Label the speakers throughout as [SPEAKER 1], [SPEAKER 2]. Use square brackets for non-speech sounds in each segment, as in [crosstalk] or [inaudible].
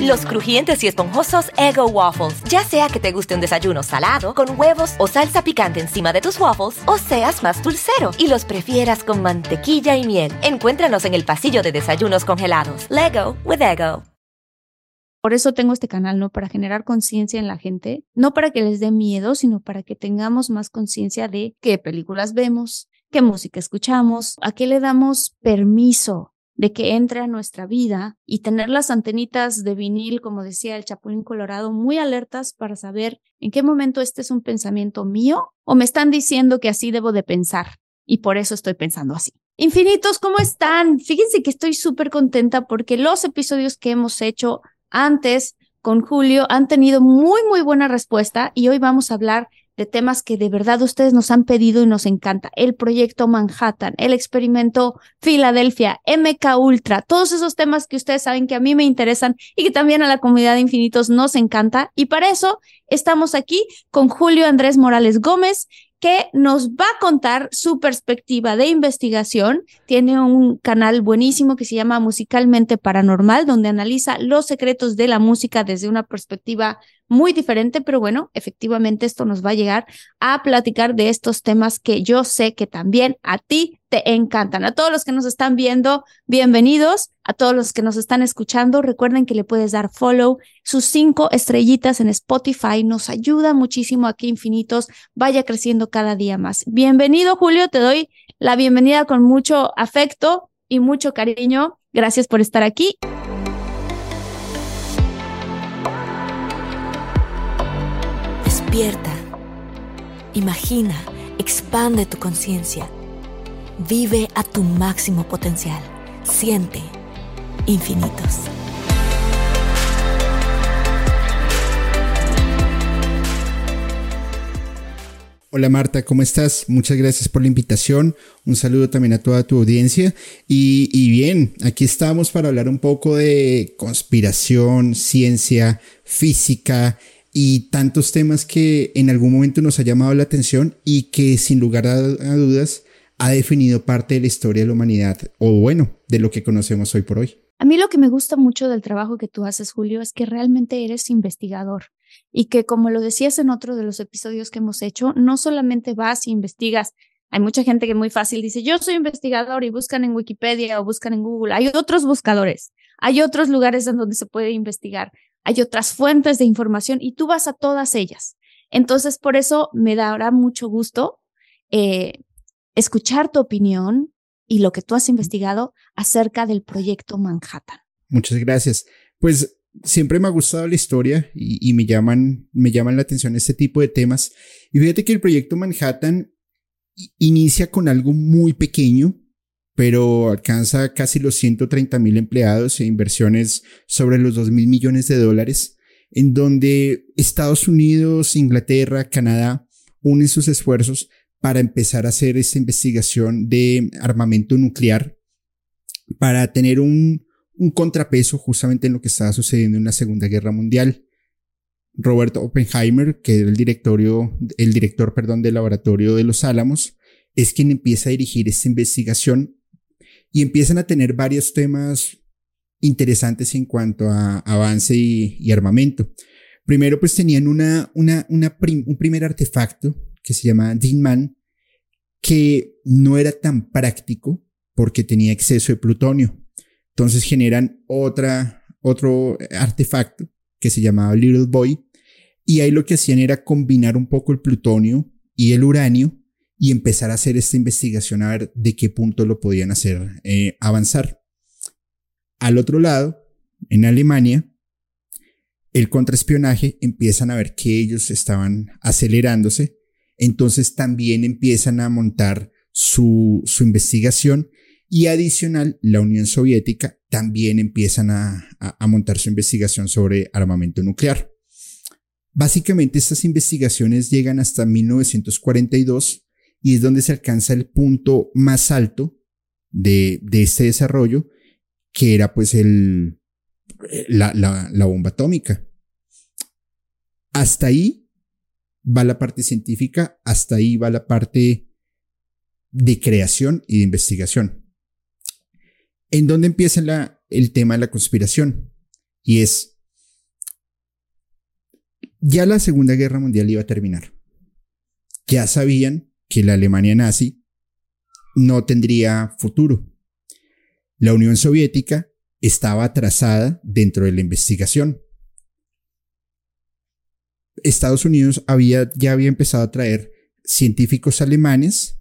[SPEAKER 1] Los crujientes y esponjosos Ego Waffles. Ya sea que te guste un desayuno salado, con huevos o salsa picante encima de tus waffles, o seas más dulcero y los prefieras con mantequilla y miel. Encuéntranos en el pasillo de desayunos congelados. Lego with Ego.
[SPEAKER 2] Por eso tengo este canal, ¿no? Para generar conciencia en la gente, no para que les dé miedo, sino para que tengamos más conciencia de qué películas vemos, qué música escuchamos, a qué le damos permiso de que entre a nuestra vida y tener las antenitas de vinil, como decía el Chapulín Colorado, muy alertas para saber en qué momento este es un pensamiento mío o me están diciendo que así debo de pensar y por eso estoy pensando así. Infinitos, ¿cómo están? Fíjense que estoy súper contenta porque los episodios que hemos hecho antes con Julio han tenido muy, muy buena respuesta y hoy vamos a hablar de temas que de verdad ustedes nos han pedido y nos encanta. El proyecto Manhattan, el experimento Filadelfia, MK Ultra, todos esos temas que ustedes saben que a mí me interesan y que también a la comunidad de infinitos nos encanta. Y para eso estamos aquí con Julio Andrés Morales Gómez, que nos va a contar su perspectiva de investigación. Tiene un canal buenísimo que se llama Musicalmente Paranormal, donde analiza los secretos de la música desde una perspectiva muy diferente, pero bueno, efectivamente esto nos va a llegar a platicar de estos temas que yo sé que también a ti te encantan. A todos los que nos están viendo, bienvenidos. A todos los que nos están escuchando, recuerden que le puedes dar follow, sus cinco estrellitas en Spotify. Nos ayuda muchísimo a que Infinitos vaya creciendo cada día más. Bienvenido, Julio. Te doy la bienvenida con mucho afecto y mucho cariño. Gracias por estar aquí.
[SPEAKER 1] Despierta. Imagina, expande tu conciencia. Vive a tu máximo potencial. Siente infinitos.
[SPEAKER 3] Hola Marta, ¿cómo estás? Muchas gracias por la invitación. Un saludo también a toda tu audiencia. Y, y, bien, aquí estamos para hablar un poco de conspiración, ciencia, física y tantos temas que en algún momento nos ha llamado la atención y que sin lugar a, a dudas ha definido parte de la historia de la humanidad o bueno, de lo que conocemos hoy por hoy.
[SPEAKER 2] A mí lo que me gusta mucho del trabajo que tú haces, Julio, es que realmente eres investigador y que, como lo decías en otro de los episodios que hemos hecho, no solamente vas y investigas. Hay mucha gente que muy fácil dice, yo soy investigador y buscan en Wikipedia o buscan en Google. Hay otros buscadores, hay otros lugares en donde se puede investigar, hay otras fuentes de información y tú vas a todas ellas. Entonces, por eso me dará mucho gusto eh, escuchar tu opinión y lo que tú has investigado acerca del proyecto Manhattan.
[SPEAKER 3] Muchas gracias. Pues siempre me ha gustado la historia y, y, me llaman, me llaman la atención este tipo de temas. Y fíjate que el proyecto Manhattan inicia con algo muy pequeño, pero alcanza casi los 130 mil empleados e inversiones sobre los 2 mil millones de dólares, en donde Estados Unidos, Inglaterra, Canadá unen sus esfuerzos para empezar a hacer esta investigación de armamento nuclear, para tener un, un contrapeso justamente en lo que estaba sucediendo en la Segunda Guerra Mundial. Robert Oppenheimer, que era el, directorio, el director perdón, del laboratorio de los Álamos, es quien empieza a dirigir esta investigación y empiezan a tener varios temas interesantes en cuanto a avance y, armamento. Primero, pues tenían una, una, un primer artefacto que se llama Dinman, que no era tan práctico porque tenía exceso de plutonio. Entonces generan otra, otro artefacto que se llamaba Little Boy. Y ahí lo que hacían era combinar un poco el plutonio y el uranio y empezar a hacer esta investigación a ver de qué punto lo podían hacer eh, avanzar. Al otro lado, en Alemania, el contraespionaje empiezan a ver que ellos estaban acelerándose, entonces también empiezan a montar su, su investigación Y adicional, la Unión Soviética también empiezan a, a montar su investigación sobre armamento nuclear. Básicamente estas investigaciones llegan hasta 1942 y es donde se alcanza el punto más alto de, de este desarrollo, que era pues el, la, la, la bomba atómica. Hasta ahí va la parte científica, hasta ahí va la parte de creación y de investigación. ¿En dónde empieza el tema de la conspiración? Y es, ya la Segunda Guerra Mundial iba a terminar. Ya sabían que la Alemania nazi no tendría futuro. La Unión Soviética estaba atrasada dentro de la investigación. Estados Unidos había, ya había empezado a traer científicos alemanes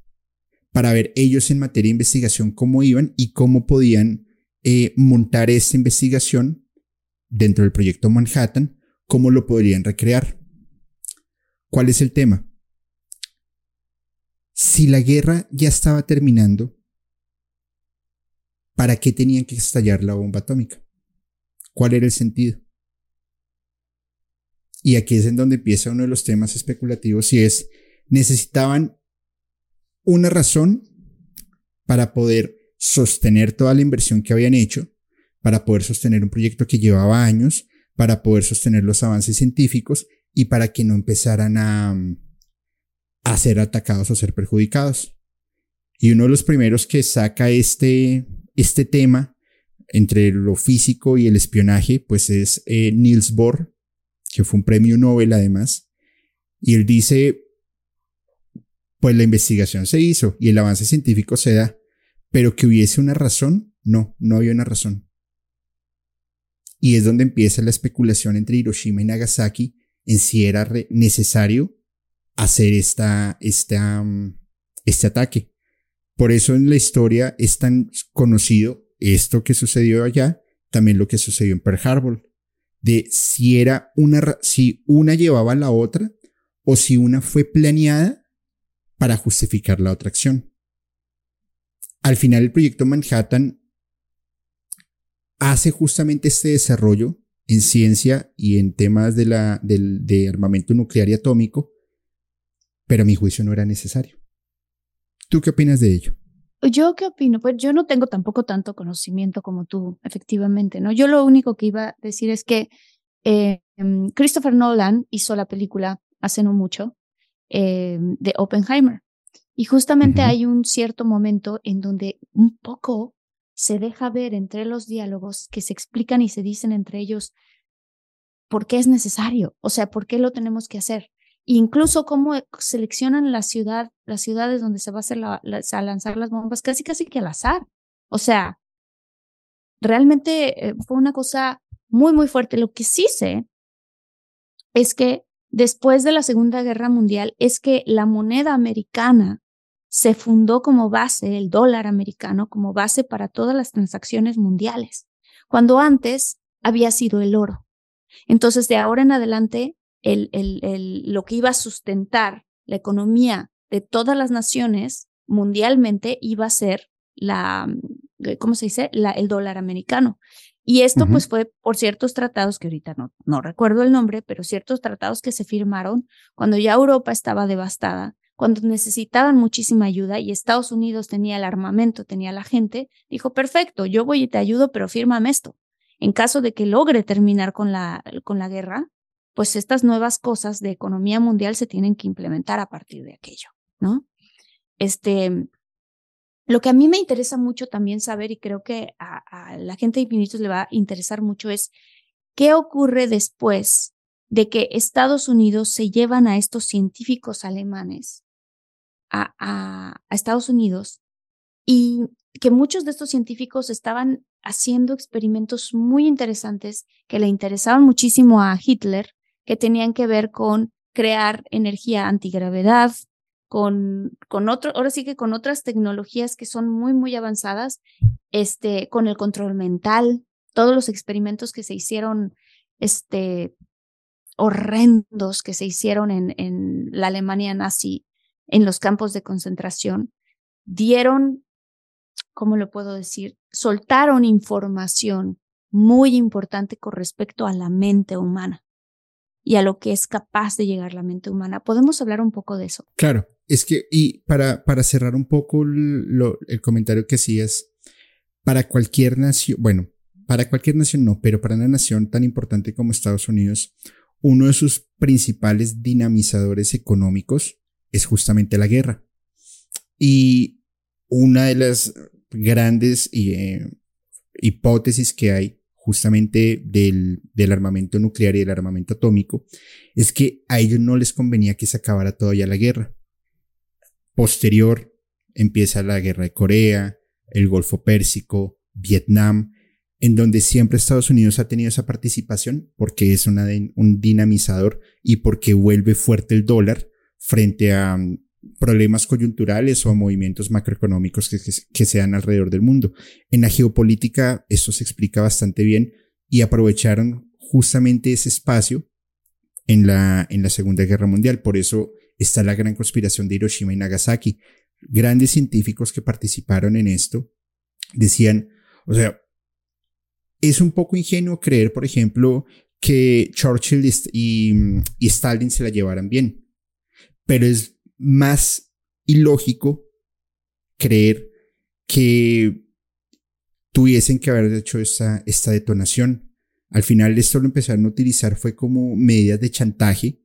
[SPEAKER 3] para ver ellos en materia de investigación cómo iban y cómo podían eh, montar esta investigación dentro del proyecto Manhattan, cómo lo podrían recrear. ¿Cuál es el tema? Si la guerra ya estaba terminando, ¿para qué tenían que estallar la bomba atómica? ¿Cuál era el sentido? Y aquí es en donde empieza uno de los temas especulativos y es, necesitaban una razón para poder sostener toda la inversión que habían hecho, para poder sostener un proyecto que llevaba años, para poder sostener los avances científicos y para que no empezaran a, a ser atacados o ser perjudicados. Y uno de los primeros que saca este, este tema entre lo físico y el espionaje, pues es eh, Niels Bohr, que fue un premio Nobel además. Y él dice, pues la investigación se hizo y el avance científico se da, pero que hubiese una razón, no, no había una razón. Y es donde empieza la especulación entre Hiroshima y Nagasaki en si era necesario hacer esta, esta, mm, este ataque. Por eso en la historia es tan conocido esto que sucedió allá, también lo que sucedió en Pearl Harbor, de si era una, si una llevaba a la otra o si una fue planeada para justificar la otra acción. Al final el proyecto Manhattan hace justamente este desarrollo en ciencia y en temas de, la, de armamento nuclear y atómico pero a mi juicio no era necesario. ¿Tú qué opinas de ello?
[SPEAKER 2] Yo qué opino, pues yo no tengo tampoco tanto conocimiento como tú, efectivamente, ¿no? Yo lo único que iba a decir es que eh, Christopher Nolan hizo la película hace no mucho eh, de Oppenheimer. Y justamente hay un cierto momento en donde un poco se deja ver entre los diálogos que se explican y se dicen entre ellos por qué es necesario, o sea, por qué lo tenemos que hacer incluso cómo seleccionan la ciudad, las ciudades donde se va a, hacer a lanzar las bombas, casi casi que al azar. O sea, realmente eh, fue una cosa muy, muy fuerte. Lo que sí sé es que después de la Segunda Guerra Mundial es que la moneda americana se fundó como base, el dólar americano como base para todas las transacciones mundiales, cuando antes había sido el oro. Entonces, de ahora en adelante, el, el, lo que iba a sustentar la economía de todas las naciones mundialmente iba a ser la, eh, ¿cómo se dice? La, el dólar americano. Y esto pues fue por ciertos tratados que ahorita no, no recuerdo el nombre, pero ciertos tratados que se firmaron cuando ya Europa estaba devastada, cuando necesitaban muchísima ayuda y Estados Unidos tenía el armamento, tenía la gente, dijo, perfecto, yo voy y te ayudo, pero fírmame esto. En caso de que logre terminar con la, con la guerra, pues estas nuevas cosas de economía mundial se tienen que implementar a partir de aquello, ¿no? Este, lo que a mí me interesa mucho también saber, y creo que a, la gente de Infinitos le va a interesar mucho, es qué ocurre después de que Estados Unidos se llevan a estos científicos alemanes a, a, Estados Unidos y que muchos de estos científicos estaban haciendo experimentos muy interesantes que le interesaban muchísimo a Hitler que tenían que ver con crear energía antigravedad, con, con otro, ahora sí que con otras tecnologías que son muy, muy avanzadas, este, con el control mental, todos los experimentos que se hicieron, este, horrendos que se hicieron en, en la Alemania nazi, en los campos de concentración, dieron ¿cómo lo puedo decir? Soltaron información muy importante con respecto a la mente humana y a lo que es capaz de llegar la mente humana. ¿Podemos hablar un poco de eso?
[SPEAKER 3] Claro, es que, y para, para cerrar un poco el comentario que hacías, para cualquier nación, bueno, para cualquier nación no, pero para una nación tan importante como Estados Unidos, uno de sus principales dinamizadores económicos es justamente la guerra. Y una de las grandes eh, hipótesis que hay justamente del, del, armamento nuclear y del armamento atómico es que a ellos no les convenía que se acabara todavía la guerra. Posterior empieza la guerra de Corea, el Golfo Pérsico, Vietnam, en donde siempre Estados Unidos ha tenido esa participación porque es un dinamizador y porque vuelve fuerte el dólar frente a problemas coyunturales o movimientos macroeconómicos que, que, se dan alrededor del mundo. En la geopolítica esto se explica bastante bien y aprovecharon justamente ese espacio en la, en la Segunda Guerra Mundial. Por eso está la gran conspiración de Hiroshima y Nagasaki. Grandes científicos que participaron en esto decían, o sea, es un poco ingenuo creer, por ejemplo, que Churchill y, Stalin se la llevaran bien, pero es más ilógico creer que tuviesen que haber hecho esta, esta detonación. Al final esto lo empezaron a utilizar fue como medidas de chantaje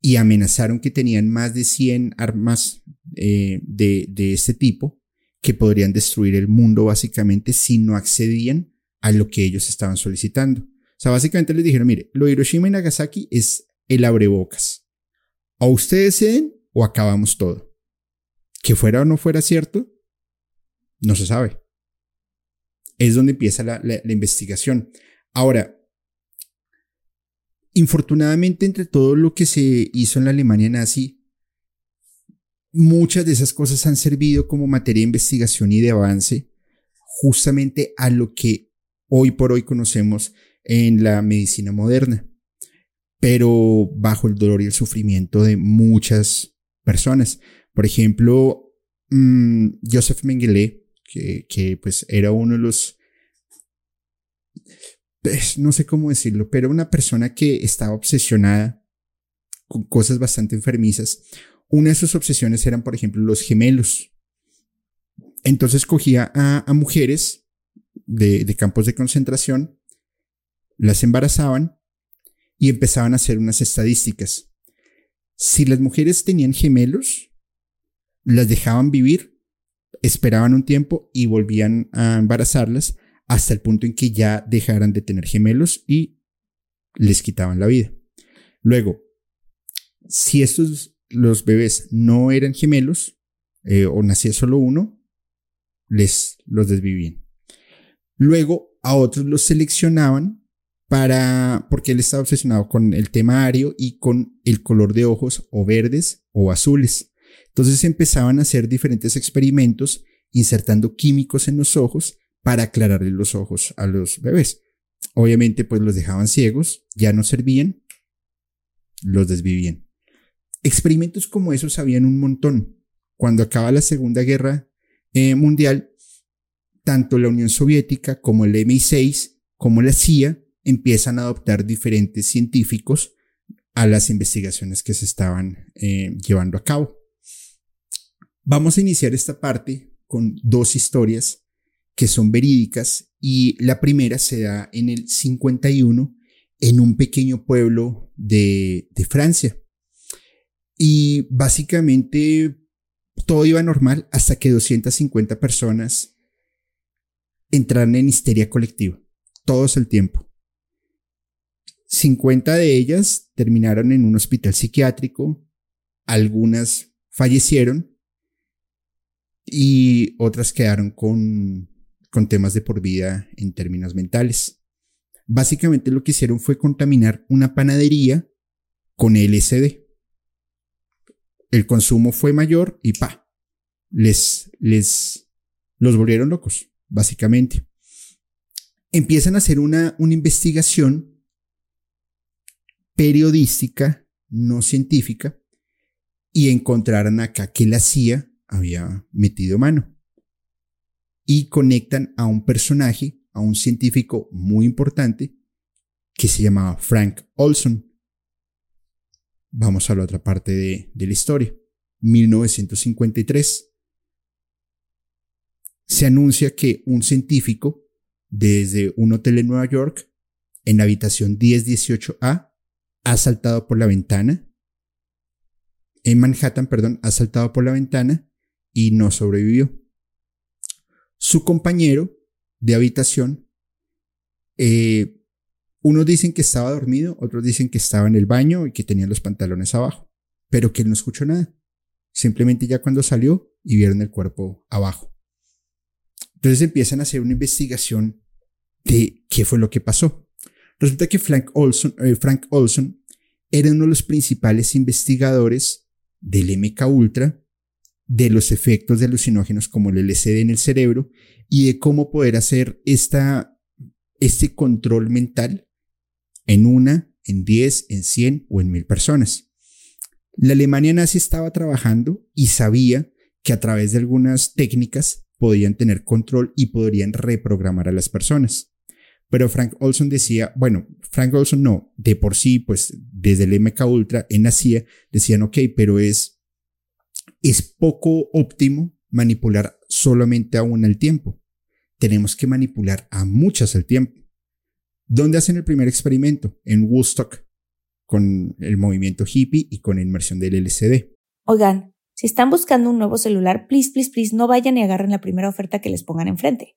[SPEAKER 3] y amenazaron que tenían más de 100 armas eh, de, de este tipo que podrían destruir el mundo básicamente si no accedían a lo que ellos estaban solicitando. O sea, básicamente les dijeron, mire, lo de Hiroshima y Nagasaki es el abrebocas. O ustedes ceden o acabamos todo. Que fuera o no fuera cierto, no se sabe. Es donde empieza la, la investigación. Ahora, infortunadamente entre todo lo que se hizo en la Alemania nazi, muchas de esas cosas han servido como materia de investigación y de avance justamente a lo que hoy por hoy conocemos en la medicina moderna, pero bajo el dolor y el sufrimiento de muchas personas. Por ejemplo, mm, Joseph Mengele, que, que, pues era uno de los, no sé cómo decirlo, pero una persona que estaba obsesionada con cosas bastante enfermizas. Una de sus obsesiones eran, por ejemplo, los gemelos. Entonces cogía a mujeres de, campos de concentración, las embarazaban y empezaban a hacer unas estadísticas. Si las mujeres tenían gemelos, las dejaban vivir, esperaban un tiempo y volvían a embarazarlas hasta el punto en que ya dejaran de tener gemelos y les quitaban la vida. Luego, si estos los bebés no eran gemelos eh, o nacía solo uno, les los desvivían. Luego a otros los seleccionaban para, porque él estaba obsesionado con el tema ario y con el color de ojos o verdes o azules. Entonces empezaban a hacer diferentes experimentos insertando químicos en los ojos para aclararle los ojos a los bebés. Obviamente pues los dejaban ciegos, ya no servían, los desvivían. Experimentos como esos habían un montón. Cuando acaba la Segunda Guerra eh, Mundial, tanto la Unión Soviética como el MI6 como la CIA empiezan a adoptar diferentes científicos a las investigaciones que se estaban eh, llevando a cabo. Vamos a iniciar esta parte con dos historias que son verídicas y la primera se da en el 51 en un pequeño pueblo de, de Francia. Y básicamente todo iba normal hasta que 250 personas entraron en histeria colectiva, todos el tiempo. 50 de ellas terminaron en un hospital psiquiátrico, algunas fallecieron y otras quedaron con, con temas de por vida en términos mentales. Básicamente lo que hicieron fue contaminar una panadería con LSD. El consumo fue mayor y pa, les, les, los volvieron locos básicamente. Empiezan a hacer una, una investigación periodística, no científica, y encontraron acá que la CIA había metido mano. y conectan a un personaje, a un científico muy importante que se llamaba Frank Olson. Vamos a la otra parte de, la historia. 1953. Se anuncia que un científico desde un hotel en Nueva York, en la habitación 1018A, ha saltado por la ventana. En Manhattan, perdón, ha saltado por la ventana y no sobrevivió. Su compañero de habitación, eh, unos dicen que estaba dormido, otros dicen que estaba en el baño y que tenía los pantalones abajo, pero que él no escuchó nada. Simplemente ya cuando salió y vieron el cuerpo abajo. Entonces empiezan a hacer una investigación de qué fue lo que pasó. Resulta que Frank Olson, eh, Frank Olson era uno de los principales investigadores del MK Ultra, de los efectos de alucinógenos como el LSD en el cerebro y de cómo poder hacer esta, este control mental en una, en diez, en cien o en mil personas. La Alemania nazi estaba trabajando y sabía que a través de algunas técnicas podían tener control y podrían reprogramar a las personas. Pero Frank Olson decía, bueno, Frank Olson no, de por sí, pues desde el MK Ultra en la CIA decían, ok, pero es, es poco óptimo manipular solamente a una al tiempo. Tenemos que manipular a muchas al tiempo. ¿Dónde hacen el primer experimento? En Woodstock, con el movimiento hippie y con la inmersión del LCD.
[SPEAKER 2] Oigan, si están buscando un nuevo celular, please, please, please, no vayan y agarren la primera oferta que les pongan enfrente.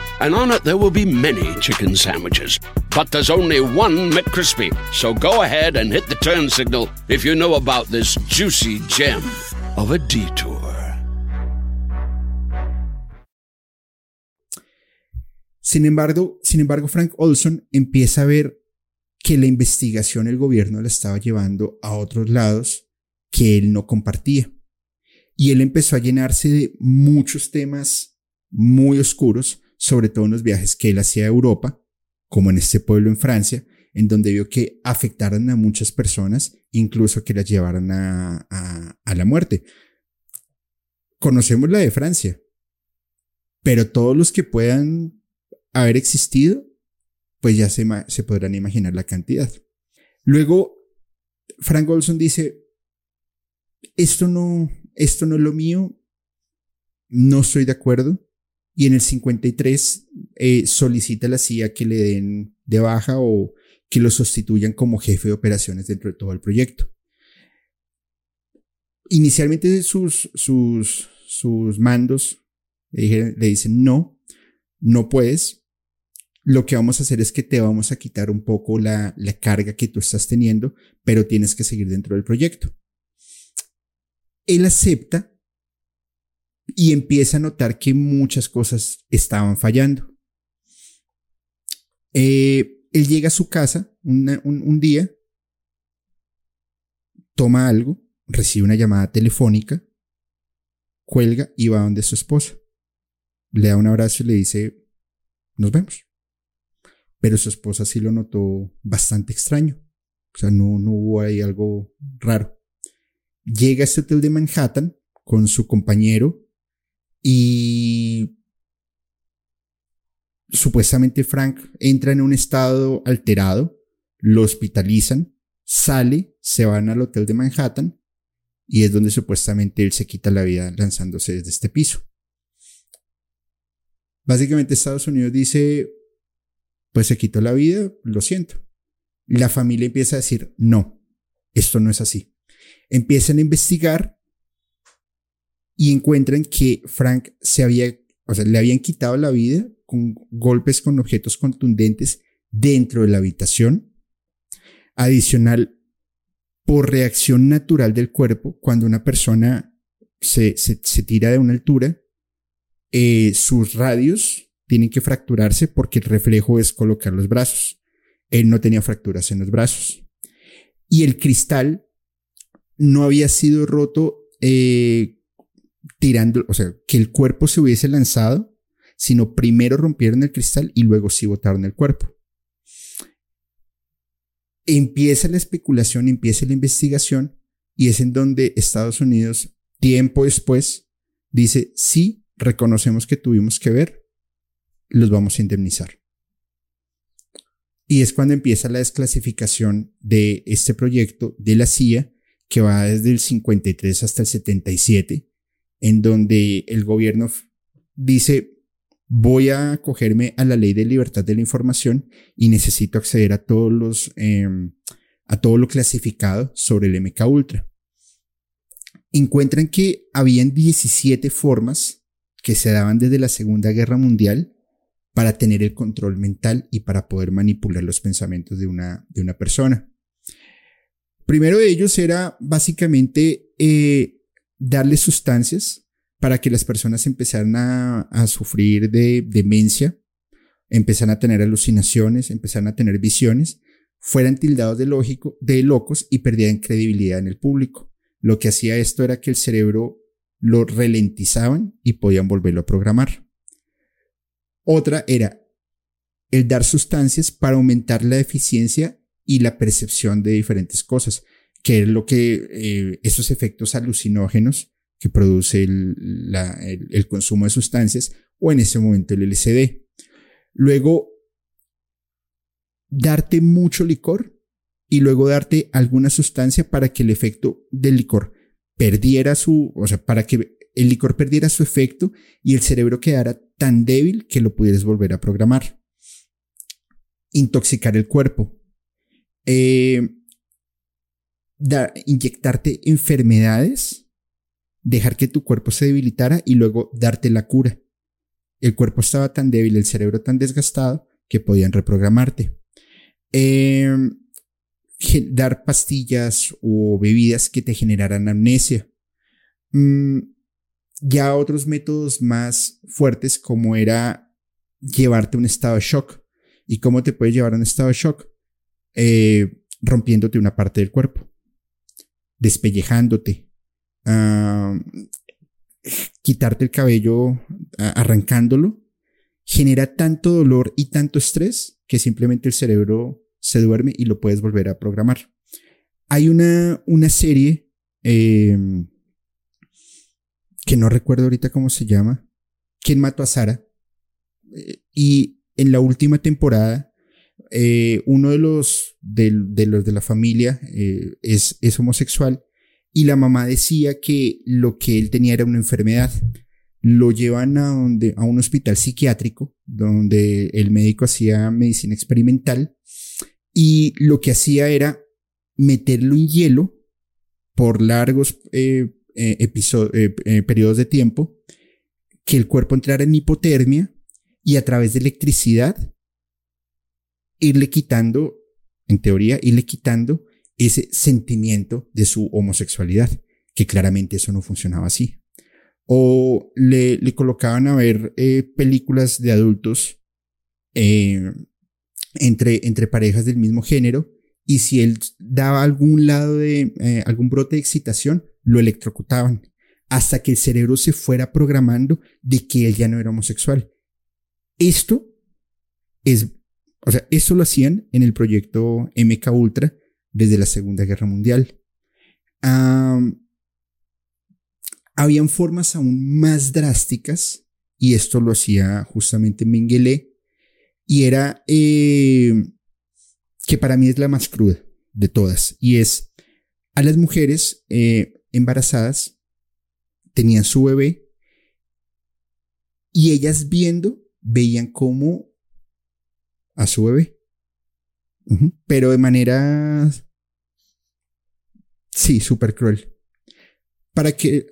[SPEAKER 4] and on it there will be many chicken sandwiches. But there's only one McCrispy. So go ahead and hit the turn signal if you know about this juicy gem of a detour.
[SPEAKER 3] Sin embargo, sin embargo, Frank Olson empieza a ver que la investigación el gobierno la estaba llevando a otros lados que él no compartía. Y él empezó a llenarse de muchos temas muy oscuros, sobre todo en los viajes que él hacía a Europa, como en este pueblo en Francia, en donde vio que afectaron a muchas personas, incluso que las llevaran a, a, la muerte. Conocemos la de Francia, pero todos los que puedan haber existido, pues ya se, se podrán imaginar la cantidad. Luego, Frank Olson dice, esto no, esto no es lo mío, no estoy de acuerdo, y en el 53 eh, solicita a la CIA que le den de baja o que lo sustituyan como jefe de operaciones dentro de todo el proyecto. Inicialmente sus, sus, sus mandos le, dicen no, no puedes. Lo que vamos a hacer es que te vamos a quitar un poco la, la carga que tú estás teniendo, pero tienes que seguir dentro del proyecto. Él acepta y empieza a notar que muchas cosas estaban fallando. Eh, él llega a su casa un, día, toma algo, recibe una llamada telefónica, cuelga y va donde su esposa. Le da un abrazo y le dice, nos vemos. Pero su esposa sí lo notó bastante extraño. O sea, no, no hubo ahí algo raro. Llega a este hotel de Manhattan con su compañero y supuestamente Frank entra en un estado alterado, lo hospitalizan, sale, se van al hotel de Manhattan y es donde supuestamente él se quita la vida lanzándose desde este piso. Básicamente Estados Unidos dice, pues se quitó la vida, lo siento. La familia empieza a decir, no, esto no es así. Empiezan a investigar y encuentran que Frank se había, o sea, le habían quitado la vida con golpes con objetos contundentes dentro de la habitación. Adicional, por reacción natural del cuerpo, cuando una persona se, se, tira de una altura, eh, sus radios tienen que fracturarse porque el reflejo es colocar los brazos. Él no tenía fracturas en los brazos. Y el cristal no había sido roto eh, tirando, o sea, que el cuerpo se hubiese lanzado, sino primero rompieron el cristal y luego sí botaron el cuerpo. Empieza la especulación, empieza la investigación y es en donde Estados Unidos, tiempo después, dice, sí, reconocemos que tuvimos que ver, los vamos a indemnizar. Y es cuando empieza la desclasificación de este proyecto de la CIA, que va desde el 53 hasta el 77, en donde el gobierno dice, voy a acogerme a la ley de libertad de la información y necesito acceder a todos los, em, a todo lo clasificado sobre el MK Ultra. Encuentran que habían 17 formas que se daban desde la Segunda Guerra Mundial para tener el control mental y para poder manipular los pensamientos de una, de una persona. Primero de ellos era básicamente eh, darle sustancias para que las personas empezaran a, sufrir de demencia, empezaran a tener alucinaciones, empezaran a tener visiones, fueran tildados de, lógico, de locos y perdieran credibilidad en el público. Lo que hacía esto era que el cerebro lo ralentizaban y podían volverlo a programar. Otra era el dar sustancias para aumentar la eficiencia y la percepción de diferentes cosas que es lo que eh, esos efectos alucinógenos que produce el, consumo de sustancias o en ese momento el LSD. Luego, darte mucho licor y luego darte alguna sustancia para que el efecto del licor perdiera su, o sea, para que el licor perdiera su efecto y el cerebro quedara tan débil que lo pudieras volver a programar. Intoxicar el cuerpo. Eh, inyectarte enfermedades, dejar que tu cuerpo se debilitara y luego darte la cura. El cuerpo estaba tan débil, el cerebro tan desgastado que podían reprogramarte. Em, dar pastillas o bebidas que te generaran amnesia. Mm, ya otros métodos más fuertes como era llevarte a un estado de shock. ¿Y cómo te puede llevar a un estado de shock? Eh, rompiéndote una parte del cuerpo despellejándote, quitarte el cabello arrancándolo, genera tanto dolor y tanto estrés que simplemente el cerebro se duerme y lo puedes volver a programar. Hay una, una serie em, que no recuerdo ahorita cómo se llama, ¿Quién mató a Sara? Eh, y en la última temporada eh, uno de los de, los de la familia eh, es, es homosexual y la mamá decía que lo que él tenía era una enfermedad. Lo llevan a, donde, a un hospital psiquiátrico donde el médico hacía medicina experimental y lo que hacía era meterlo en hielo por largos eh, periodos de tiempo, que el cuerpo entrara en hipotermia y a través de electricidad irle quitando, en teoría, irle quitando ese sentimiento de su homosexualidad, que claramente eso no funcionaba así. O le, le colocaban a ver eh, películas de adultos eh, entre, entre parejas del mismo género y si él daba algún lado de eh, algún brote de excitación, lo electrocutaban hasta que el cerebro se fuera programando de que él ya no era homosexual. Esto es o sea, eso lo hacían en el proyecto MK Ultra desde la Segunda Guerra Mundial. habían formas aún más drásticas y esto lo hacía justamente Mengele y era eh, que para mí es la más cruda de todas y es a las mujeres eh, embarazadas tenían su bebé y ellas viendo veían cómo a su bebé. Pero de manera Sí, súper cruel. Para que,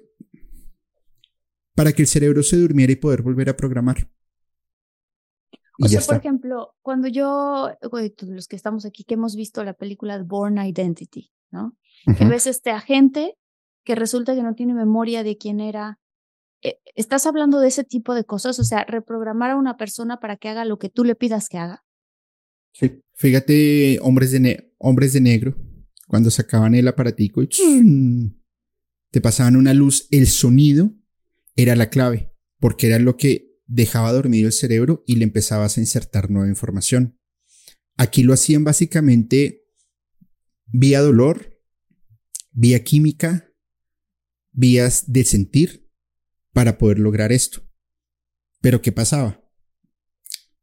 [SPEAKER 3] para que el cerebro se durmiera y poder volver a programar.
[SPEAKER 2] o sea, por ejemplo, cuando yo, los que estamos aquí, que hemos visto la película Born Identity, ¿no? Que ves este agente que resulta que no tiene memoria de quién era. Eh, ¿Estás hablando de ese tipo de cosas? O sea, reprogramar a una persona para que haga lo que tú le pidas que haga.
[SPEAKER 3] Sí. Fíjate, hombres de, hombres de negro, cuando sacaban el aparatico y te pasaban una luz, el sonido era la clave, porque era lo que dejaba dormido el cerebro y le empezabas a insertar nueva información. Aquí lo hacían básicamente vía dolor, vía química, vías de sentir para poder lograr esto. Pero ¿qué pasaba?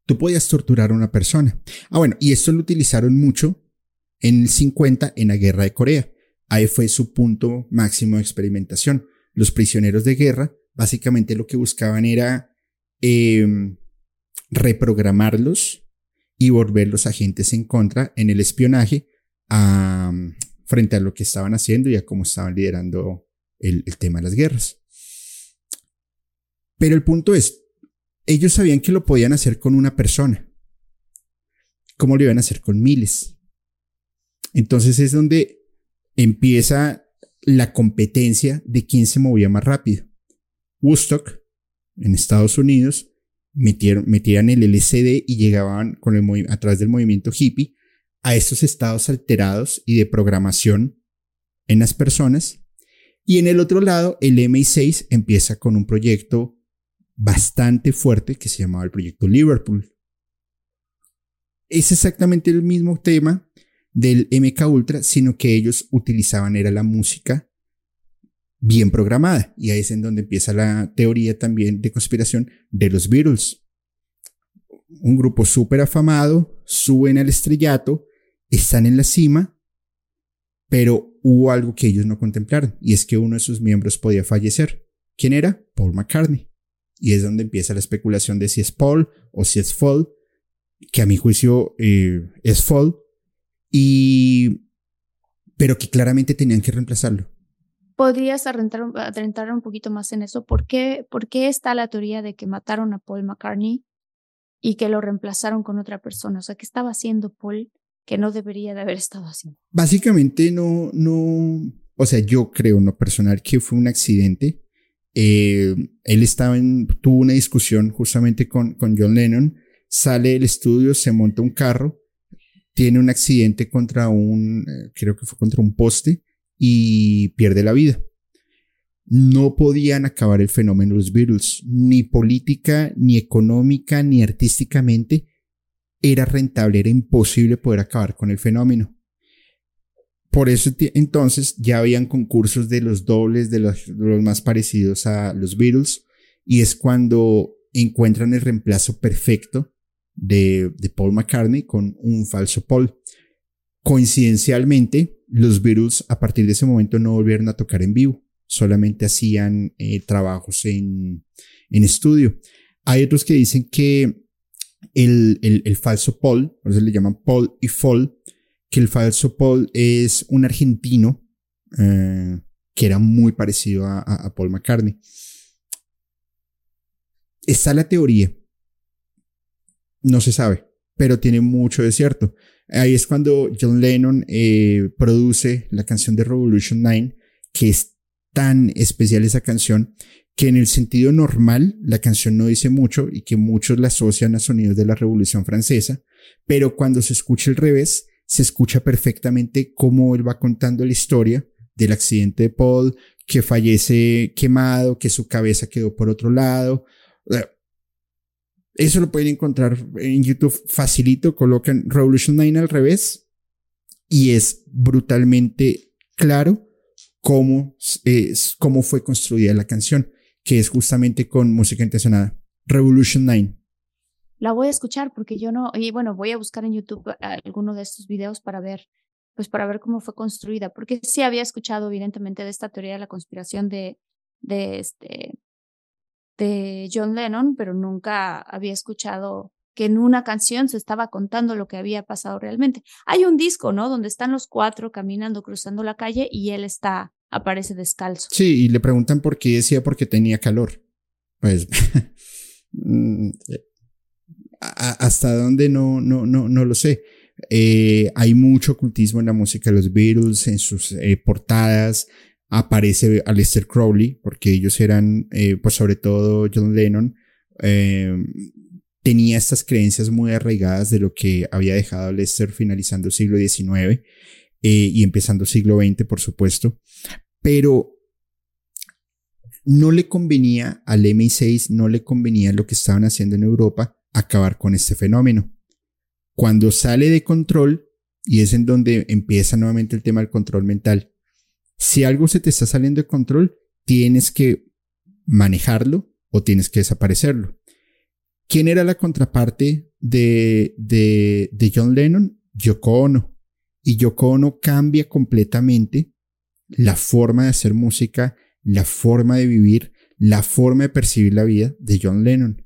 [SPEAKER 3] Tú podías torturar a una persona. Ah, bueno, y esto lo utilizaron mucho en el 50 en la guerra de Corea. Ahí fue su punto máximo de experimentación. Los prisioneros de guerra básicamente lo que buscaban era em, reprogramarlos y volverlos agentes en contra en el espionaje frente a lo que estaban haciendo y a cómo estaban liderando el tema de las guerras. Pero el punto es, ellos sabían que lo podían hacer con una persona. ¿Cómo lo iban a hacer con miles? Entonces es donde empieza la competencia de quién se movía más rápido. Woodstock, en Estados Unidos, metieron, metían el LCD y llegaban con a través del movimiento hippie a estos estados alterados y de programación en las personas. Y en el otro lado, el MI6 empieza con un proyecto bastante fuerte que se llamaba el proyecto Liverpool. Es exactamente el mismo tema del MK Ultra, sino que ellos utilizaban era la música bien programada. Y ahí es en donde empieza la teoría también de conspiración de los Beatles. Un grupo súper afamado, suben al estrellato, están en la cima, pero hubo algo que ellos no contemplaron, y es que uno de sus miembros podía fallecer. ¿Quién era? Paul McCartney. Y es donde empieza la especulación de si es Paul o si es Fall, que a mi juicio eh, es Fall, y, pero que claramente tenían que reemplazarlo.
[SPEAKER 2] ¿Podrías adentrar un poquito más en eso? ¿Por qué, ¿Por qué está la teoría de que mataron a Paul McCartney y que lo reemplazaron con otra persona? O sea, ¿qué estaba haciendo Paul que no debería de haber estado haciendo?
[SPEAKER 3] Básicamente no, no, o sea, yo creo en lo personal que fue un accidente eh, él estaba en, tuvo una discusión justamente con, con John Lennon, sale del estudio, se monta un carro, tiene un accidente contra un, eh, creo que fue contra un poste y pierde la vida. No podían acabar el fenómeno los Beatles, ni política, ni económica, ni artísticamente. Era rentable, era imposible poder acabar con el fenómeno por eso entonces ya habían concursos de los dobles, de los, más parecidos a los Beatles, y es cuando encuentran el reemplazo perfecto de, de Paul McCartney con un falso Paul. Coincidencialmente, los Beatles a partir de ese momento no volvieron a tocar en vivo, solamente hacían eh, trabajos en, en estudio. Hay otros que dicen que el, el, falso Paul, por eso le llaman Paul y Fall, que el falso Paul es un argentino eh, que era muy parecido a, Paul McCartney. Está la teoría, no se sabe, pero tiene mucho de cierto. Ahí es cuando John Lennon eh, produce la canción de Revolution 9, que es tan especial esa canción, que en el sentido normal la canción no dice mucho y que muchos la asocian a sonidos de la Revolución Francesa, pero cuando se escucha el revés, se escucha perfectamente cómo él va contando la historia del accidente de Paul, que fallece quemado, que su cabeza quedó por otro lado. Eso lo pueden encontrar en YouTube facilito, colocan Revolution 9 al revés y es brutalmente claro cómo, es, cómo fue construida la canción, que es justamente con música intencionada. Revolution 9
[SPEAKER 2] la voy a escuchar porque yo no, y bueno, voy a buscar en YouTube alguno de estos videos para ver, pues para ver cómo fue construida, porque sí había escuchado evidentemente de esta teoría de la conspiración de, de este, de John Lennon, pero nunca había escuchado que en una canción se estaba contando lo que había pasado realmente. Hay un disco, ¿no? Donde están los cuatro caminando, cruzando la calle y él está, aparece descalzo.
[SPEAKER 3] Sí, y le preguntan por qué decía porque tenía calor. Pues, [laughs] hasta dónde no, no, no, no lo sé. Eh, hay mucho ocultismo en la música de los Beatles, en sus eh, portadas. Aparece Aleister Crowley, porque ellos eran, eh, pues sobre todo John Lennon, tenía estas creencias muy arraigadas de lo que había dejado Lester finalizando el siglo XIX y empezando siglo XX, por supuesto. Pero no le convenía al MI6, no le convenía lo que estaban haciendo en Europa acabar con este fenómeno. Cuando sale de control, y es en donde empieza nuevamente el tema del control mental, si algo se te está saliendo de control, tienes que manejarlo o tienes que desaparecerlo. ¿Quién era la contraparte de, de, John Lennon? Yoko Ono. Y Yoko Ono cambia completamente la forma de hacer música, la forma de vivir, la forma de percibir la vida de John Lennon.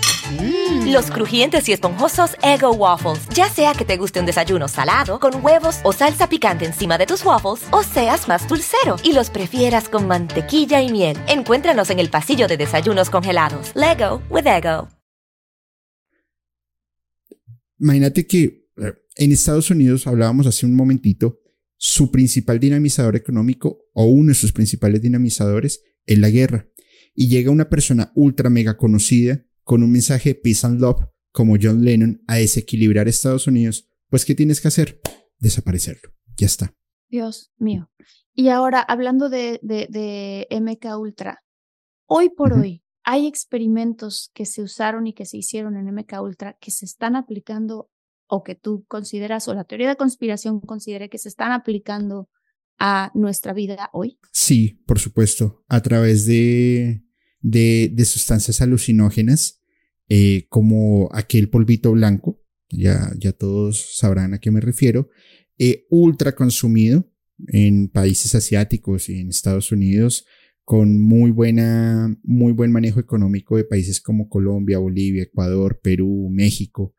[SPEAKER 1] Mm. Los crujientes y esponjosos Ego Waffles. Ya sea que te guste un desayuno salado, con huevos o salsa picante encima de tus waffles, o seas más dulcero y los prefieras con mantequilla y miel. Encuéntranos en el pasillo de desayunos congelados. Lego with Ego.
[SPEAKER 3] Imagínate que eh, en Estados Unidos, hablábamos hace un momentito, su principal dinamizador económico o uno de sus principales dinamizadores es la guerra. Y llega una persona ultra mega conocida con un mensaje de peace and love como John Lennon a desequilibrar Estados Unidos, pues ¿qué tienes que hacer? Desaparecerlo. Ya está.
[SPEAKER 2] Dios mío. Y ahora, hablando de, de, MK Ultra, hoy por hoy hay experimentos que se usaron y que se hicieron en MK Ultra que se están aplicando o que tú consideras o la teoría de conspiración considere que se están aplicando a nuestra vida hoy?
[SPEAKER 3] Sí, por supuesto, a través de, de, de sustancias alucinógenas eh, como aquel polvito blanco, ya, ya todos sabrán a qué me refiero, eh, ultra consumido en países asiáticos y en Estados Unidos, con muy buena, muy buen manejo económico de países como Colombia, Bolivia, Ecuador, Perú, México,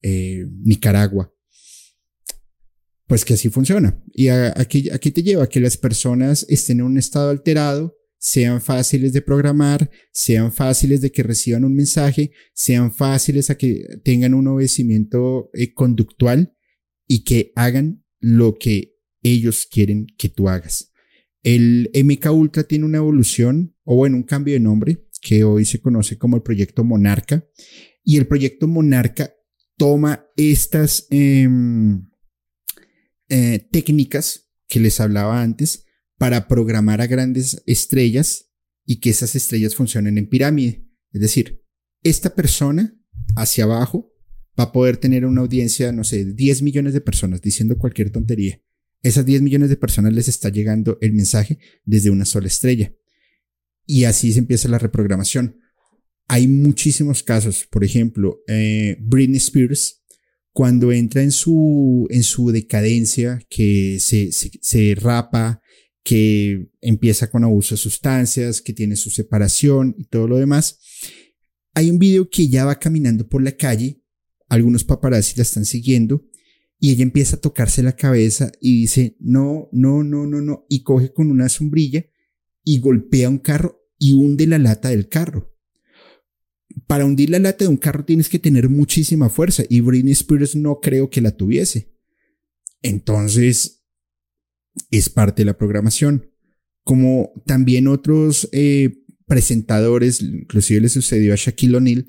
[SPEAKER 3] eh, Nicaragua. Pues que así funciona. Y aquí, aquí te lleva a que las personas estén en un estado alterado, sean fáciles de programar, sean fáciles de que reciban un mensaje, sean fáciles a que tengan un obedecimiento eh, conductual y que hagan lo que ellos quieren que tú hagas. El MK Ultra tiene una evolución, o bueno, un cambio de nombre, que hoy se conoce como el proyecto Monarca. Y el proyecto Monarca toma estas em, eh, técnicas que les hablaba antes para programar a grandes estrellas y que esas estrellas funcionen en pirámide. Es decir, esta persona hacia abajo va a poder tener una audiencia, no sé, 10 millones de personas diciendo cualquier tontería. Esas 10 millones de personas les está llegando el mensaje desde una sola estrella. Y así se empieza la reprogramación. Hay muchísimos casos. Por ejemplo, eh, Britney Spears, cuando entra en su, en su decadencia, que se, se, se rapa, que empieza con abuso de sustancias, que tiene su separación y todo lo demás. Hay un video que ella va caminando por la calle, algunos paparazzi la están siguiendo y ella empieza a tocarse la cabeza y dice, no, no, no, no, no, y coge con una sombrilla y golpea un carro y hunde la lata del carro. Para hundir la lata de un carro tienes que tener muchísima fuerza y Britney Spears no creo que la tuviese. Entonces, es parte de la programación. Como también otros eh, presentadores, inclusive le sucedió a Shaquille O'Neal,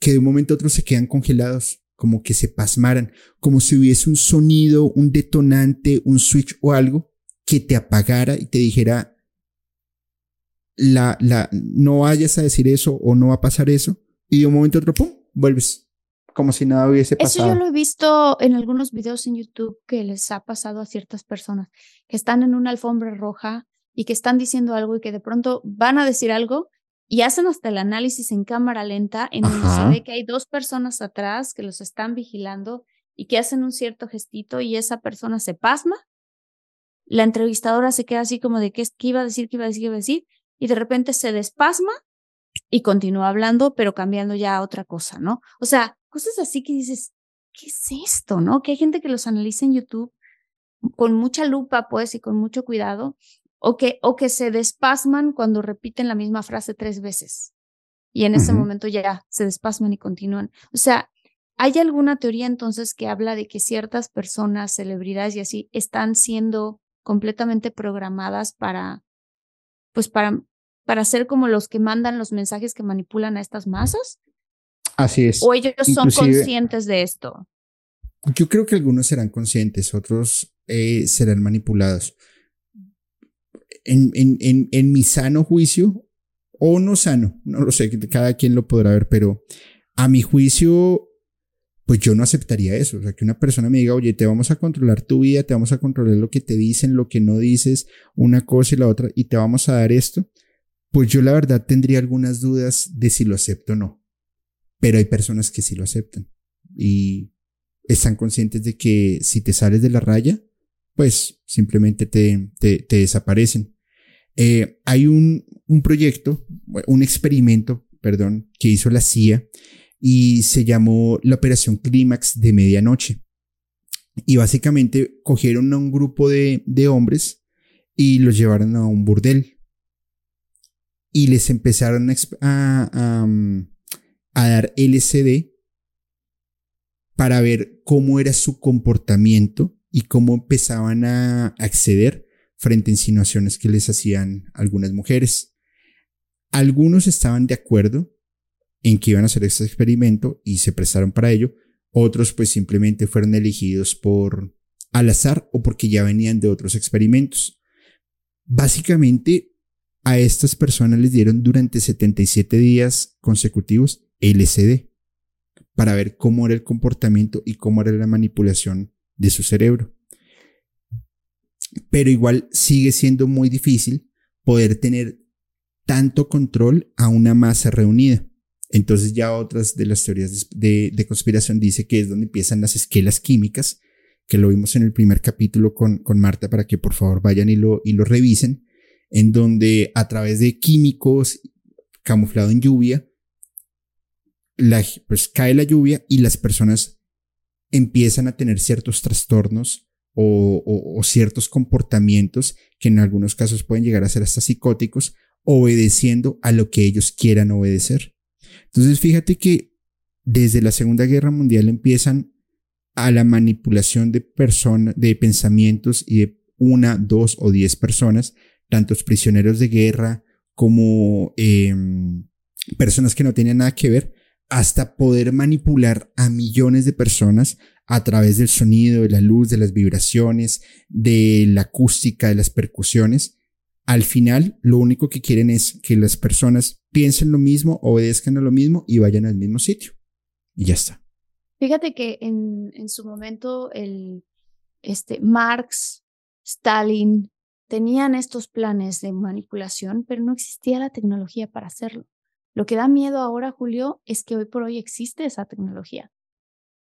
[SPEAKER 3] que de un momento a otro se quedan congelados, como que se pasmaran, como si hubiese un sonido, un detonante, un switch o algo que te apagara y te dijera, la, la, no vayas a decir eso o no va a pasar eso, y de un momento a otro, ¡pum!, vuelves. Como si nada hubiese pasado.
[SPEAKER 2] Eso yo lo he visto en algunos videos en YouTube que les ha pasado a ciertas personas que están en una alfombra roja y que están diciendo algo y que de pronto van a decir algo y hacen hasta el análisis en cámara lenta en donde se ve que hay dos personas atrás que los están vigilando y que hacen un cierto gestito y esa persona se pasma. La entrevistadora se queda así como de qué, qué iba a decir, qué iba a decir, qué iba a decir y de repente se despasma y continúa hablando, pero cambiando ya a otra cosa, ¿no? O sea, cosas así que dices, ¿qué es esto, no? Que hay gente que los analiza en YouTube con mucha lupa, pues, y con mucho cuidado, o que, o que se despasman cuando repiten la misma frase tres veces. Y en ese momento ya se despasman y continúan. O sea, ¿hay alguna teoría entonces que habla de que ciertas personas, celebridades y así, están siendo completamente programadas para, pues para para ser como los que mandan los mensajes que manipulan a estas masas?
[SPEAKER 3] Así es.
[SPEAKER 2] ¿O ellos son conscientes de esto?
[SPEAKER 3] Yo creo que algunos serán conscientes, otros eh, serán manipulados. En, en, en, en, mi sano juicio, o no sano, no lo sé, cada quien lo podrá ver, pero a mi juicio, pues yo no aceptaría eso. O sea, que una persona me diga, oye, te vamos a controlar tu vida, te vamos a controlar lo que te dicen, lo que no dices, una cosa y la otra, y te vamos a dar esto pues yo la verdad tendría algunas dudas de si lo acepto o no. Pero hay personas que sí lo aceptan y están conscientes de que si te sales de la raya, pues simplemente te, te, desaparecen. Eh, hay un, un proyecto, un experimento, perdón, que hizo la CIA y se llamó la Operación Clímax de Medianoche. Y básicamente cogieron a un grupo de, de hombres y los llevaron a un burdel y les empezaron a, mm, a, dar LCD para ver cómo era su comportamiento y cómo empezaban a acceder frente a insinuaciones que les hacían algunas mujeres. Algunos estaban de acuerdo en que iban a hacer este experimento y se prestaron para ello. Otros pues simplemente fueron elegidos por al azar o porque ya venían de otros experimentos. Básicamente a estas personas les dieron durante 77 días consecutivos LCD para ver cómo era el comportamiento y cómo era la manipulación de su cerebro. Pero igual sigue siendo muy difícil poder tener tanto control a una masa reunida. Entonces ya otras de las teorías de, conspiración dice que es donde empiezan las esquelas químicas, que lo vimos en el primer capítulo con, con Marta para que por favor vayan y lo, y lo revisen en donde a través de químicos camuflado en lluvia, pues cae la lluvia y las personas empiezan a tener ciertos trastornos o, ciertos comportamientos que en algunos casos pueden llegar a ser hasta psicóticos, obedeciendo a lo que ellos quieran obedecer. Entonces fíjate que desde la Segunda Guerra Mundial empiezan a la manipulación de personas, de pensamientos y de una, dos o diez personas tantos prisioneros de guerra como em, personas que no tenían nada que ver, hasta poder manipular a millones de personas a través del sonido, de la luz, de las vibraciones, de la acústica, de las percusiones. Al final, lo único que quieren es que las personas piensen lo mismo, obedezcan a lo mismo y vayan al mismo sitio. Y ya está.
[SPEAKER 2] Fíjate que en, en su momento el este, Marx, Stalin, tenían estos planes de manipulación, pero no existía la tecnología para hacerlo. Lo que da miedo ahora, Julio, es que hoy por hoy existe esa tecnología.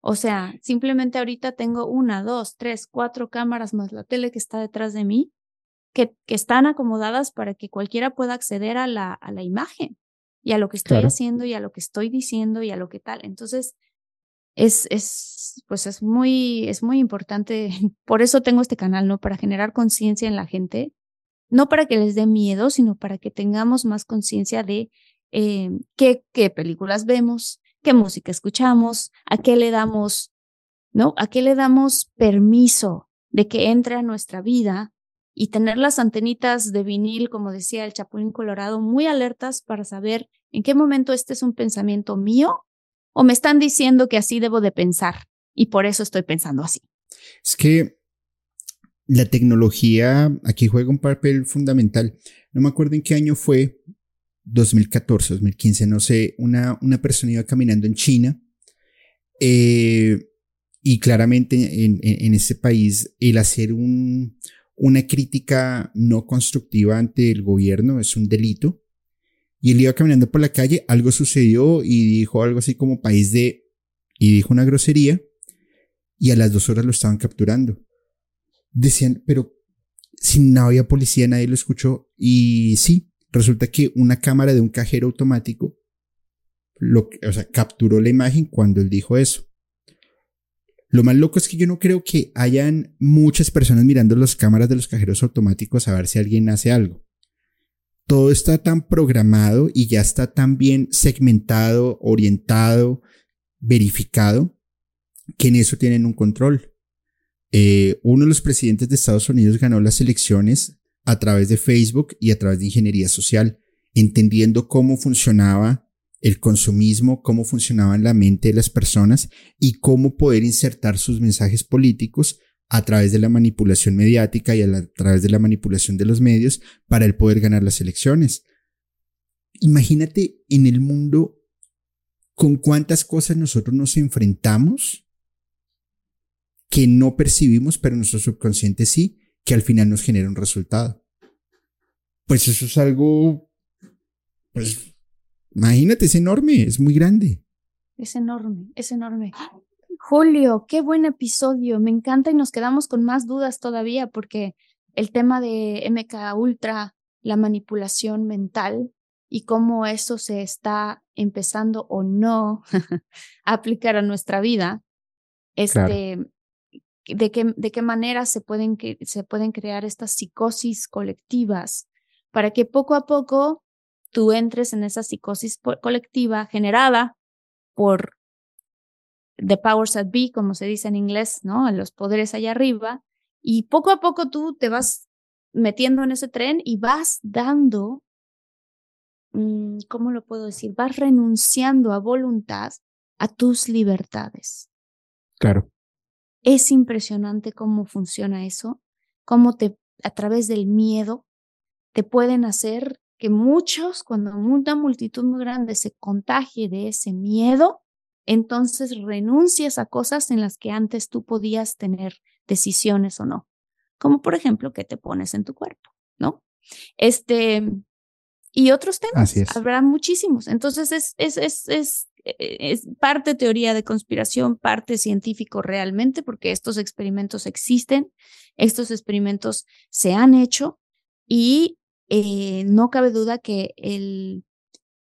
[SPEAKER 2] O sea, simplemente ahorita tengo una, dos, tres, cuatro cámaras más la tele que está detrás de mí, que, que están acomodadas para que cualquiera pueda acceder a la, a la imagen y a lo que estoy haciendo y a lo que estoy diciendo y a lo que tal. Entonces, es, es, pues es muy, es muy importante. [laughs] Por eso tengo este canal, ¿no? Para generar conciencia en la gente, no para que les dé miedo, sino para que tengamos más conciencia de eh, qué, qué películas vemos, qué música escuchamos, a qué le damos, ¿no? A qué le damos permiso de que entre a nuestra vida y tener las antenitas de vinil, como decía el Chapulín Colorado, muy alertas para saber en qué momento este es un pensamiento mío o me están diciendo que así debo de pensar y por eso estoy pensando así.
[SPEAKER 3] Es que la tecnología aquí juega un papel fundamental. No me acuerdo en qué año fue, 2014, 2015, no sé, una, una persona iba caminando en China eh, y claramente en, en, este país el hacer un, una crítica no constructiva ante el gobierno es un delito. Y él iba caminando por la calle, algo sucedió y dijo algo así como país de... y dijo una grosería y a las dos horas lo estaban capturando. Decían, pero si no había policía, nadie lo escuchó. Y sí, resulta que una cámara de un cajero automático lo, o sea, capturó la imagen cuando él dijo eso. Lo más loco es que yo no creo que hayan muchas personas mirando las cámaras de los cajeros automáticos a ver si alguien hace algo. Todo está tan programado y ya está tan bien segmentado, orientado, verificado, que en eso tienen un control. Eh, uno de los presidentes de Estados Unidos ganó las elecciones a través de Facebook y a través de ingeniería social, entendiendo cómo funcionaba el consumismo, cómo funcionaba en la mente de las personas y cómo poder insertar sus mensajes políticos a través de la manipulación mediática y a, través de la manipulación de los medios para el poder ganar las elecciones. Imagínate en el mundo con cuántas cosas nosotros nos enfrentamos que no percibimos, pero nuestro subconsciente sí, que al final nos genera un resultado. Pues eso es algo, pues, imagínate, es enorme, es muy grande.
[SPEAKER 2] Es enorme, es enorme. Julio, qué buen episodio, me encanta y nos quedamos con más dudas todavía porque el tema de MK Ultra, la manipulación mental y cómo eso se está empezando o no [laughs] a aplicar a nuestra vida, este, de qué, de qué manera se pueden, se pueden crear estas psicosis colectivas para que poco a poco tú entres en esa psicosis colectiva generada por the powers that be, como se dice en inglés, ¿no? Los poderes allá arriba, y poco a poco tú te vas metiendo en ese tren y vas dando, mm, ¿cómo lo puedo decir? Vas renunciando a voluntad a tus libertades.
[SPEAKER 3] Claro.
[SPEAKER 2] Es impresionante cómo funciona eso, cómo te, a través del miedo, te pueden hacer que muchos, cuando una multitud muy grande se contagie de ese miedo, entonces renuncias a cosas en las que antes tú podías tener decisiones o no. Como por ejemplo, qué te pones en tu cuerpo, ¿no? Este, y otros temas. Habrá muchísimos. Entonces es, es, es, es eh, es parte teoría de conspiración, parte científico realmente, porque estos experimentos existen, estos experimentos se han hecho y eh, no cabe duda que el,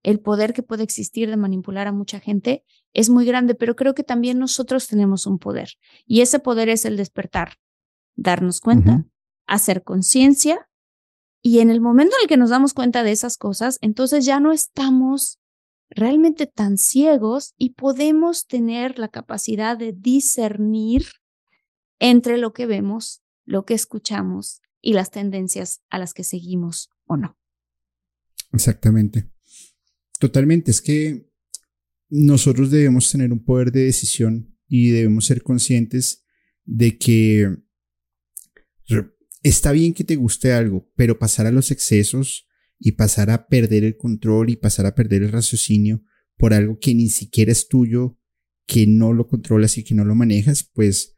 [SPEAKER 2] el poder que puede existir de manipular a mucha gente es muy grande, pero creo que también nosotros tenemos un poder y ese poder es el despertar, darnos cuenta, hacer conciencia y en el momento en el que nos damos cuenta de esas cosas, entonces ya no estamos realmente tan ciegos y podemos tener la capacidad de discernir entre lo que vemos, lo que escuchamos y las tendencias a las que seguimos o no.
[SPEAKER 3] Exactamente. Totalmente. Es que nosotros debemos tener un poder de decisión y debemos ser conscientes de que está bien que te guste algo, pero pasar a los excesos y pasar a perder el control y pasar a perder el raciocinio por algo que ni siquiera es tuyo, que no lo controlas y que no lo manejas, pues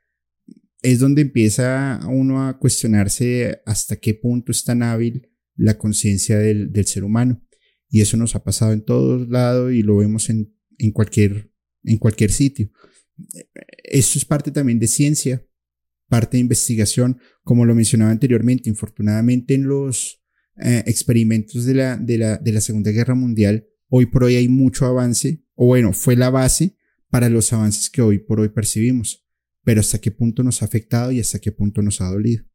[SPEAKER 3] es donde empieza uno a cuestionarse hasta qué punto es tan hábil la conciencia del, ser humano. Y eso nos ha pasado en todos lados y lo vemos en, en, cualquier, en cualquier sitio. Esto es parte también de ciencia, parte de investigación, como lo mencionaba anteriormente. Infortunadamente en los, eh, experimentos de la, de, la, de la Segunda Guerra Mundial, hoy por hoy hay mucho avance, o bueno, fue la base para los avances que hoy por hoy percibimos. Pero hasta qué punto nos ha afectado y hasta qué punto nos ha dolido.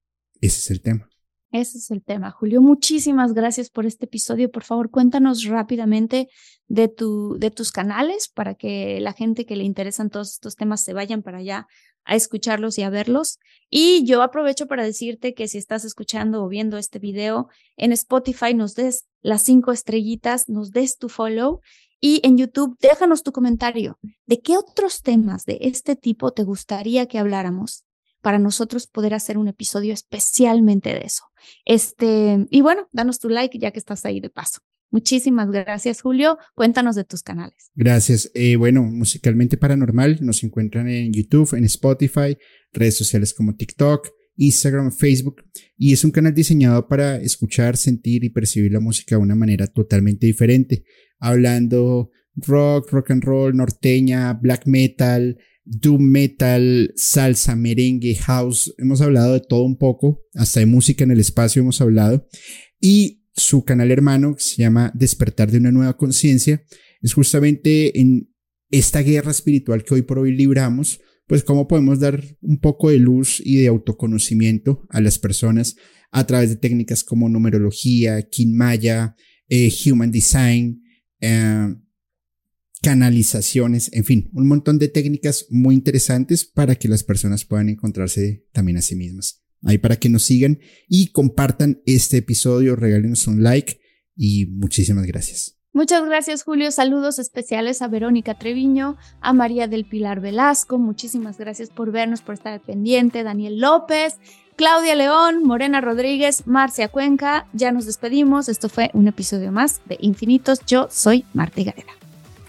[SPEAKER 3] Ese es el tema.
[SPEAKER 2] Ese es el tema. Julio, muchísimas gracias por este episodio. Por favor, cuéntanos rápidamente de, tu, de tus canales para que la gente que le interesan todos estos temas se vayan para allá a escucharlos y a verlos. Y yo aprovecho para decirte que si estás escuchando o viendo este video en Spotify, nos des las cinco estrellitas, nos des tu follow y en YouTube déjanos tu comentario de qué otros temas de este tipo te gustaría que habláramos para nosotros poder hacer un episodio especialmente de eso. Este, y bueno, danos tu like ya que estás ahí de paso. Muchísimas gracias, Julio. Cuéntanos de tus canales.
[SPEAKER 3] Gracias. Eh, bueno, Musicalmente Paranormal nos encuentran en YouTube, en Spotify, redes sociales como TikTok, Instagram, Facebook, y es un canal diseñado para escuchar, sentir y percibir la música de una manera totalmente diferente, hablando rock, rock and roll, norteña, black metal, doom metal, salsa, merengue, house, hemos hablado de todo un poco, hasta de música en el espacio hemos hablado, y su canal hermano que se llama Despertar de una nueva conciencia, es justamente en esta guerra espiritual que hoy por hoy libramos, pues cómo podemos dar un poco de luz y de autoconocimiento a las personas a través de técnicas como numerología, Kinmaya, eh, Human Design, eh, canalizaciones, en fin, un montón de técnicas muy interesantes para que las personas puedan encontrarse también a sí mismas. Ahí para que nos sigan y compartan este episodio, regálenos un like y muchísimas gracias.
[SPEAKER 2] Muchas gracias, Julio. Saludos especiales a Verónica Treviño, a María del Pilar Velasco. Muchísimas gracias por vernos, por estar pendiente. Daniel López, Claudia León, Morena Rodríguez, Marcia Cuenca. Ya nos despedimos. Esto fue un episodio más de Infinitos. Yo soy Marta Gareda.